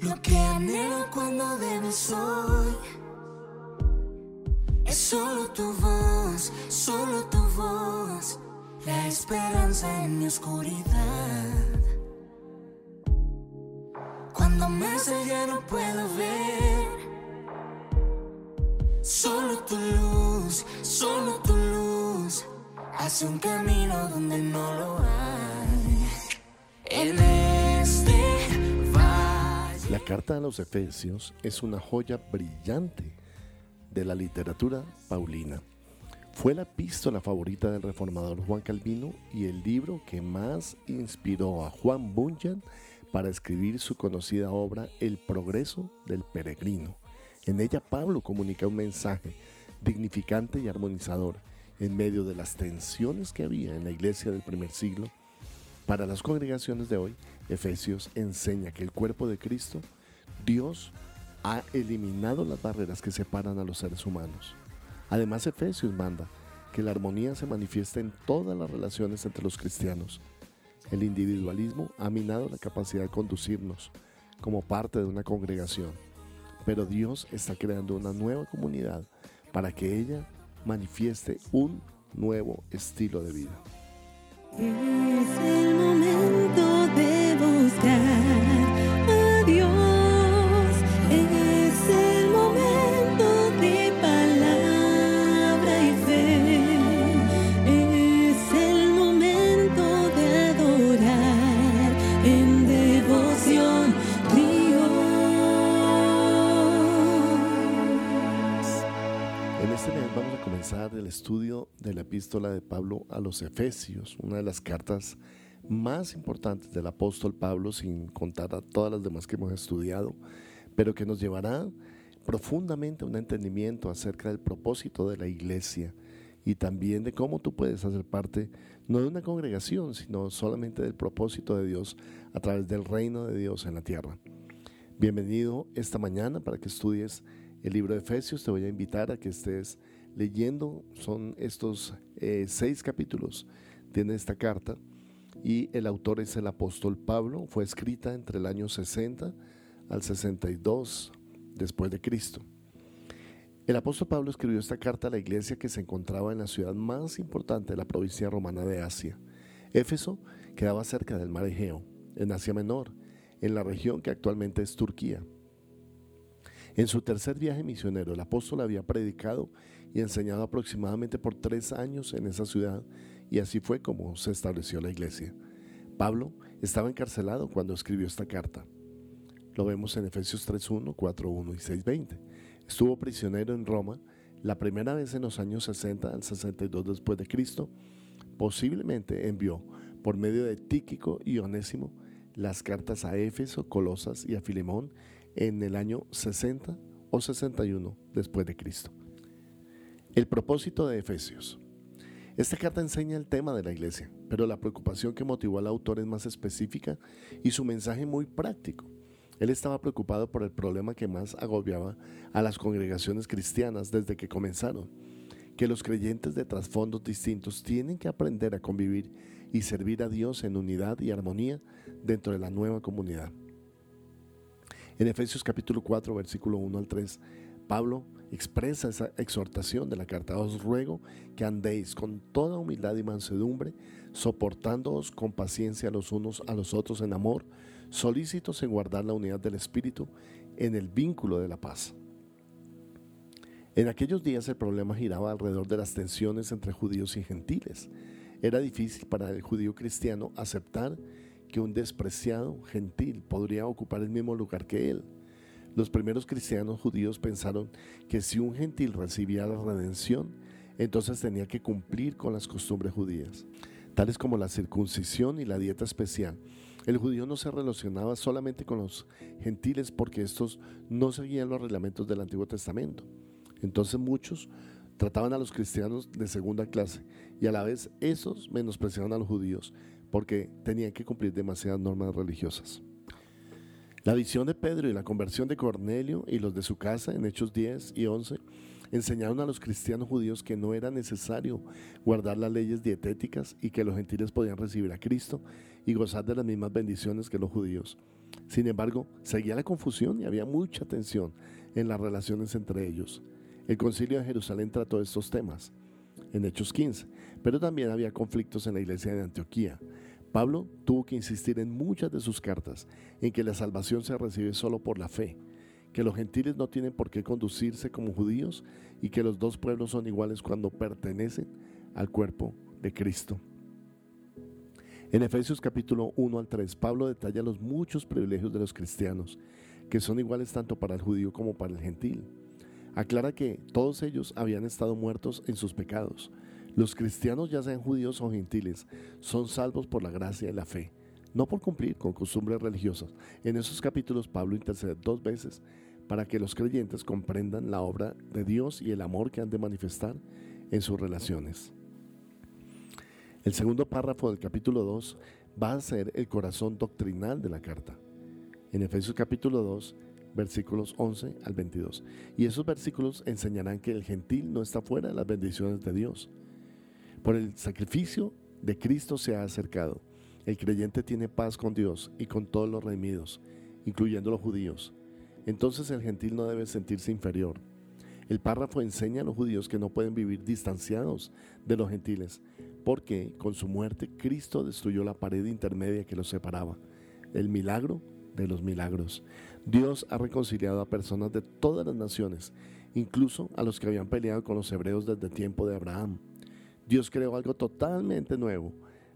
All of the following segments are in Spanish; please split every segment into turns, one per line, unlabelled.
Lo que anhelo cuando debes hoy es solo tu voz, solo tu voz, la esperanza en mi oscuridad. Cuando más allá no puedo ver, solo tu luz, solo tu luz, hace un camino donde no lo hay. En este
carta a los Efesios es una joya brillante de la literatura paulina. Fue la epístola favorita del reformador Juan Calvino y el libro que más inspiró a Juan Bunyan para escribir su conocida obra El progreso del peregrino. En ella Pablo comunica un mensaje dignificante y armonizador en medio de las tensiones que había en la iglesia del primer siglo. Para las congregaciones de hoy, Efesios enseña que el cuerpo de Cristo, Dios ha eliminado las barreras que separan a los seres humanos. Además, Efesios manda que la armonía se manifieste en todas las relaciones entre los cristianos. El individualismo ha minado la capacidad de conducirnos como parte de una congregación, pero Dios está creando una nueva comunidad para que ella manifieste un nuevo estilo de vida.
En
este mes vamos a comenzar el estudio de la epístola de Pablo a los Efesios, una de las cartas más importantes del apóstol Pablo, sin contar a todas las demás que hemos estudiado, pero que nos llevará profundamente a un entendimiento acerca del propósito de la iglesia y también de cómo tú puedes hacer parte no de una congregación, sino solamente del propósito de Dios a través del reino de Dios en la tierra. Bienvenido esta mañana para que estudies el libro de Efesios. Te voy a invitar a que estés leyendo. Son estos eh, seis capítulos. Tiene esta carta y el autor es el apóstol Pablo. Fue escrita entre el año 60 al 62 después de Cristo. El apóstol Pablo escribió esta carta a la iglesia que se encontraba en la ciudad más importante de la provincia romana de Asia. Éfeso quedaba cerca del mar Egeo, en Asia Menor, en la región que actualmente es Turquía. En su tercer viaje misionero, el apóstol había predicado y enseñado aproximadamente por tres años en esa ciudad y así fue como se estableció la iglesia. Pablo estaba encarcelado cuando escribió esta carta. Lo vemos en Efesios 3.1, 4.1 y 6.20. Estuvo prisionero en Roma la primera vez en los años 60 al 62 después de Cristo. Posiblemente envió por medio de Tíquico y Onésimo las cartas a Éfeso, Colosas y a Filemón en el año 60 o 61 después de Cristo. El propósito de Efesios. Esta carta enseña el tema de la iglesia, pero la preocupación que motivó al autor es más específica y su mensaje muy práctico. Él estaba preocupado por el problema que más agobiaba a las congregaciones cristianas desde que comenzaron, que los creyentes de trasfondos distintos tienen que aprender a convivir y servir a Dios en unidad y armonía dentro de la nueva comunidad. En Efesios capítulo 4, versículo 1 al 3, Pablo expresa esa exhortación de la carta. Os ruego que andéis con toda humildad y mansedumbre, soportándoos con paciencia los unos a los otros en amor, solícitos en guardar la unidad del Espíritu en el vínculo de la paz. En aquellos días el problema giraba alrededor de las tensiones entre judíos y gentiles. Era difícil para el judío cristiano aceptar que un despreciado gentil podría ocupar el mismo lugar que él. Los primeros cristianos judíos pensaron que si un gentil recibía la redención, entonces tenía que cumplir con las costumbres judías, tales como la circuncisión y la dieta especial. El judío no se relacionaba solamente con los gentiles porque estos no seguían los reglamentos del Antiguo Testamento. Entonces muchos trataban a los cristianos de segunda clase y a la vez esos menospreciaban a los judíos porque tenían que cumplir demasiadas normas religiosas. La visión de Pedro y la conversión de Cornelio y los de su casa en Hechos 10 y 11 enseñaron a los cristianos judíos que no era necesario guardar las leyes dietéticas y que los gentiles podían recibir a Cristo y gozar de las mismas bendiciones que los judíos. Sin embargo, seguía la confusión y había mucha tensión en las relaciones entre ellos. El concilio de Jerusalén trató estos temas en Hechos 15, pero también había conflictos en la iglesia de Antioquía. Pablo tuvo que insistir en muchas de sus cartas en que la salvación se recibe solo por la fe, que los gentiles no tienen por qué conducirse como judíos y que los dos pueblos son iguales cuando pertenecen al cuerpo de Cristo. En Efesios capítulo 1 al 3, Pablo detalla los muchos privilegios de los cristianos, que son iguales tanto para el judío como para el gentil. Aclara que todos ellos habían estado muertos en sus pecados. Los cristianos, ya sean judíos o gentiles, son salvos por la gracia y la fe, no por cumplir con costumbres religiosas. En esos capítulos Pablo intercede dos veces para que los creyentes comprendan la obra de Dios y el amor que han de manifestar en sus relaciones. El segundo párrafo del capítulo 2 va a ser el corazón doctrinal de la carta. En Efesios capítulo 2, versículos 11 al 22. Y esos versículos enseñarán que el gentil no está fuera de las bendiciones de Dios. Por el sacrificio de Cristo se ha acercado. El creyente tiene paz con Dios y con todos los redimidos, incluyendo los judíos. Entonces el gentil no debe sentirse inferior. El párrafo enseña a los judíos que no pueden vivir distanciados de los gentiles, porque con su muerte Cristo destruyó la pared intermedia que los separaba, el milagro de los milagros. Dios ha reconciliado a personas de todas las naciones, incluso a los que habían peleado con los hebreos desde el tiempo de Abraham. Dios creó algo totalmente nuevo.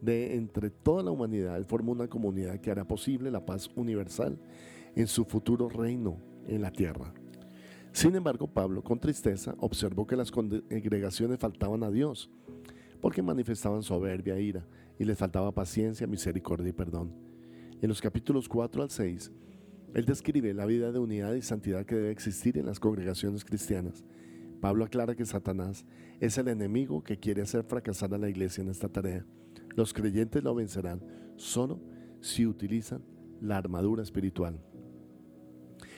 De entre toda la humanidad, Él formó una comunidad que hará posible la paz universal en su futuro reino en la tierra. Sin embargo, Pablo, con tristeza, observó que las congregaciones faltaban a Dios, porque manifestaban soberbia ira, y les faltaba paciencia, misericordia y perdón. En los capítulos 4 al 6, él describe la vida de unidad y santidad que debe existir en las congregaciones cristianas. Pablo aclara que Satanás es el enemigo que quiere hacer fracasar a la iglesia en esta tarea. Los creyentes lo vencerán solo si utilizan la armadura espiritual.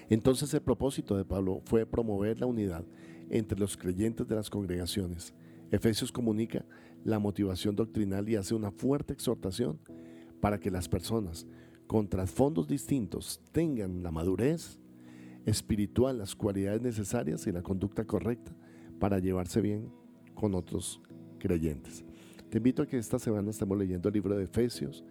Entonces el propósito de Pablo fue promover la unidad entre los creyentes de las congregaciones. Efesios comunica la motivación doctrinal y hace una fuerte exhortación para que las personas con trasfondos distintos tengan la madurez espiritual, las cualidades necesarias y la conducta correcta para llevarse bien con otros creyentes. Te invito a que esta semana estemos leyendo el libro de Efesios.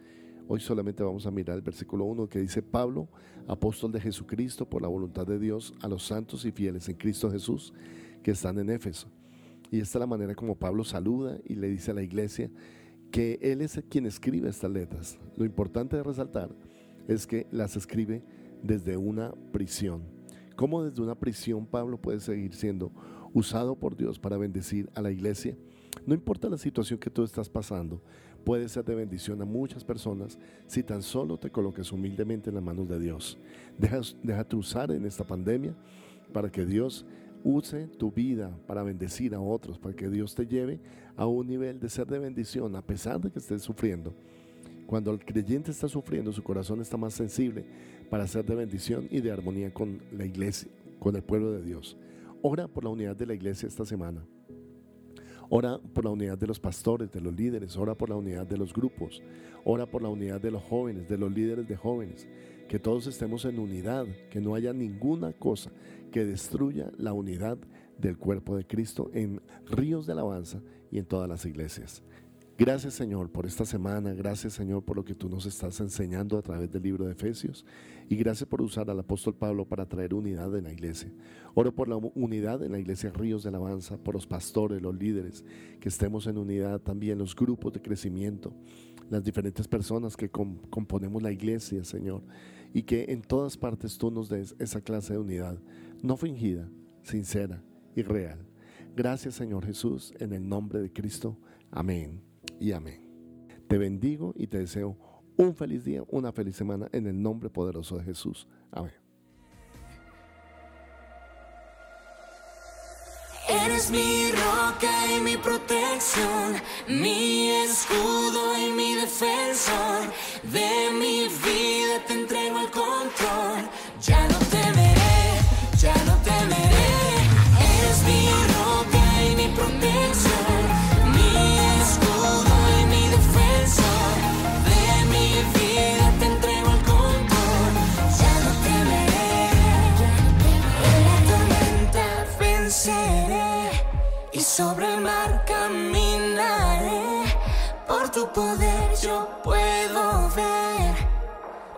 Hoy solamente vamos a mirar el versículo 1 que dice Pablo, apóstol de Jesucristo por la voluntad de Dios, a los santos y fieles en Cristo Jesús que están en Éfeso. Y esta es la manera como Pablo saluda y le dice a la iglesia que él es quien escribe estas letras. Lo importante de resaltar es que las escribe desde una prisión. ¿Cómo desde una prisión Pablo puede seguir siendo usado por Dios para bendecir a la iglesia? No importa la situación que tú estás pasando, puede ser de bendición a muchas personas si tan solo te coloques humildemente en las manos de Dios. déjate usar en esta pandemia para que Dios use tu vida para bendecir a otros, para que Dios te lleve a un nivel de ser de bendición a pesar de que estés sufriendo. Cuando el creyente está sufriendo, su corazón está más sensible para ser de bendición y de armonía con la iglesia, con el pueblo de Dios. Ora por la unidad de la iglesia esta semana. Ora por la unidad de los pastores, de los líderes, ora por la unidad de los grupos, ora por la unidad de los jóvenes, de los líderes de jóvenes, que todos estemos en unidad, que no haya ninguna cosa que destruya la unidad del cuerpo de Cristo en ríos de alabanza y en todas las iglesias. Gracias Señor por esta semana, gracias Señor por lo que tú nos estás enseñando a través del libro de Efesios y gracias por usar al apóstol Pablo para traer unidad en la iglesia. Oro por la unidad en la iglesia Ríos de Alabanza, por los pastores, los líderes, que estemos en unidad también, los grupos de crecimiento, las diferentes personas que componemos la iglesia, Señor, y que en todas partes tú nos des esa clase de unidad, no fingida, sincera y real. Gracias Señor Jesús, en el nombre de Cristo. Amén y amén. Te bendigo y te deseo un feliz día, una feliz semana en el nombre poderoso de Jesús. Amén.
Eres mi roca y mi protección, mi escudo y mi defensor. De mi vida te entrego el control. Ya no temeré, ya no temeré. Eres mi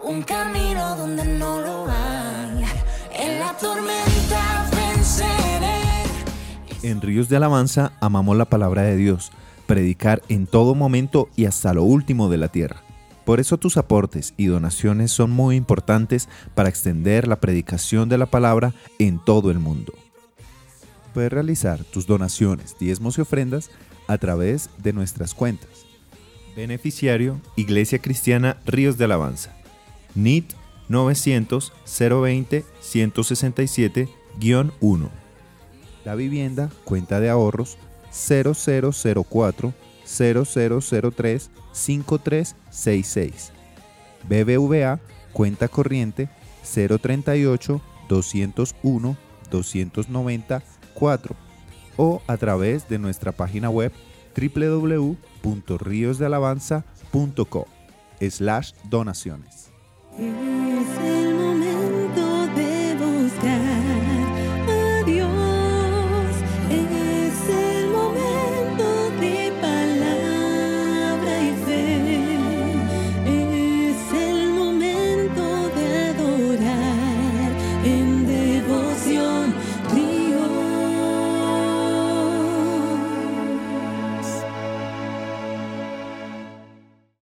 un camino donde no lo hay. En la tormenta venceré.
En Ríos de Alabanza amamos la palabra de Dios, predicar en todo momento y hasta lo último de la tierra. Por eso tus aportes y donaciones son muy importantes para extender la predicación de la palabra en todo el mundo. Puedes realizar tus donaciones, diezmos y ofrendas a través de nuestras cuentas. Beneficiario Iglesia Cristiana Ríos de Alabanza. NIT 900 020 167-1. La vivienda, cuenta de ahorros 0004 0003 5366. BBVA, cuenta corriente 038 201 294 o a través de nuestra página web www.riosdealabanza.co slash donaciones.
Mm-hmm.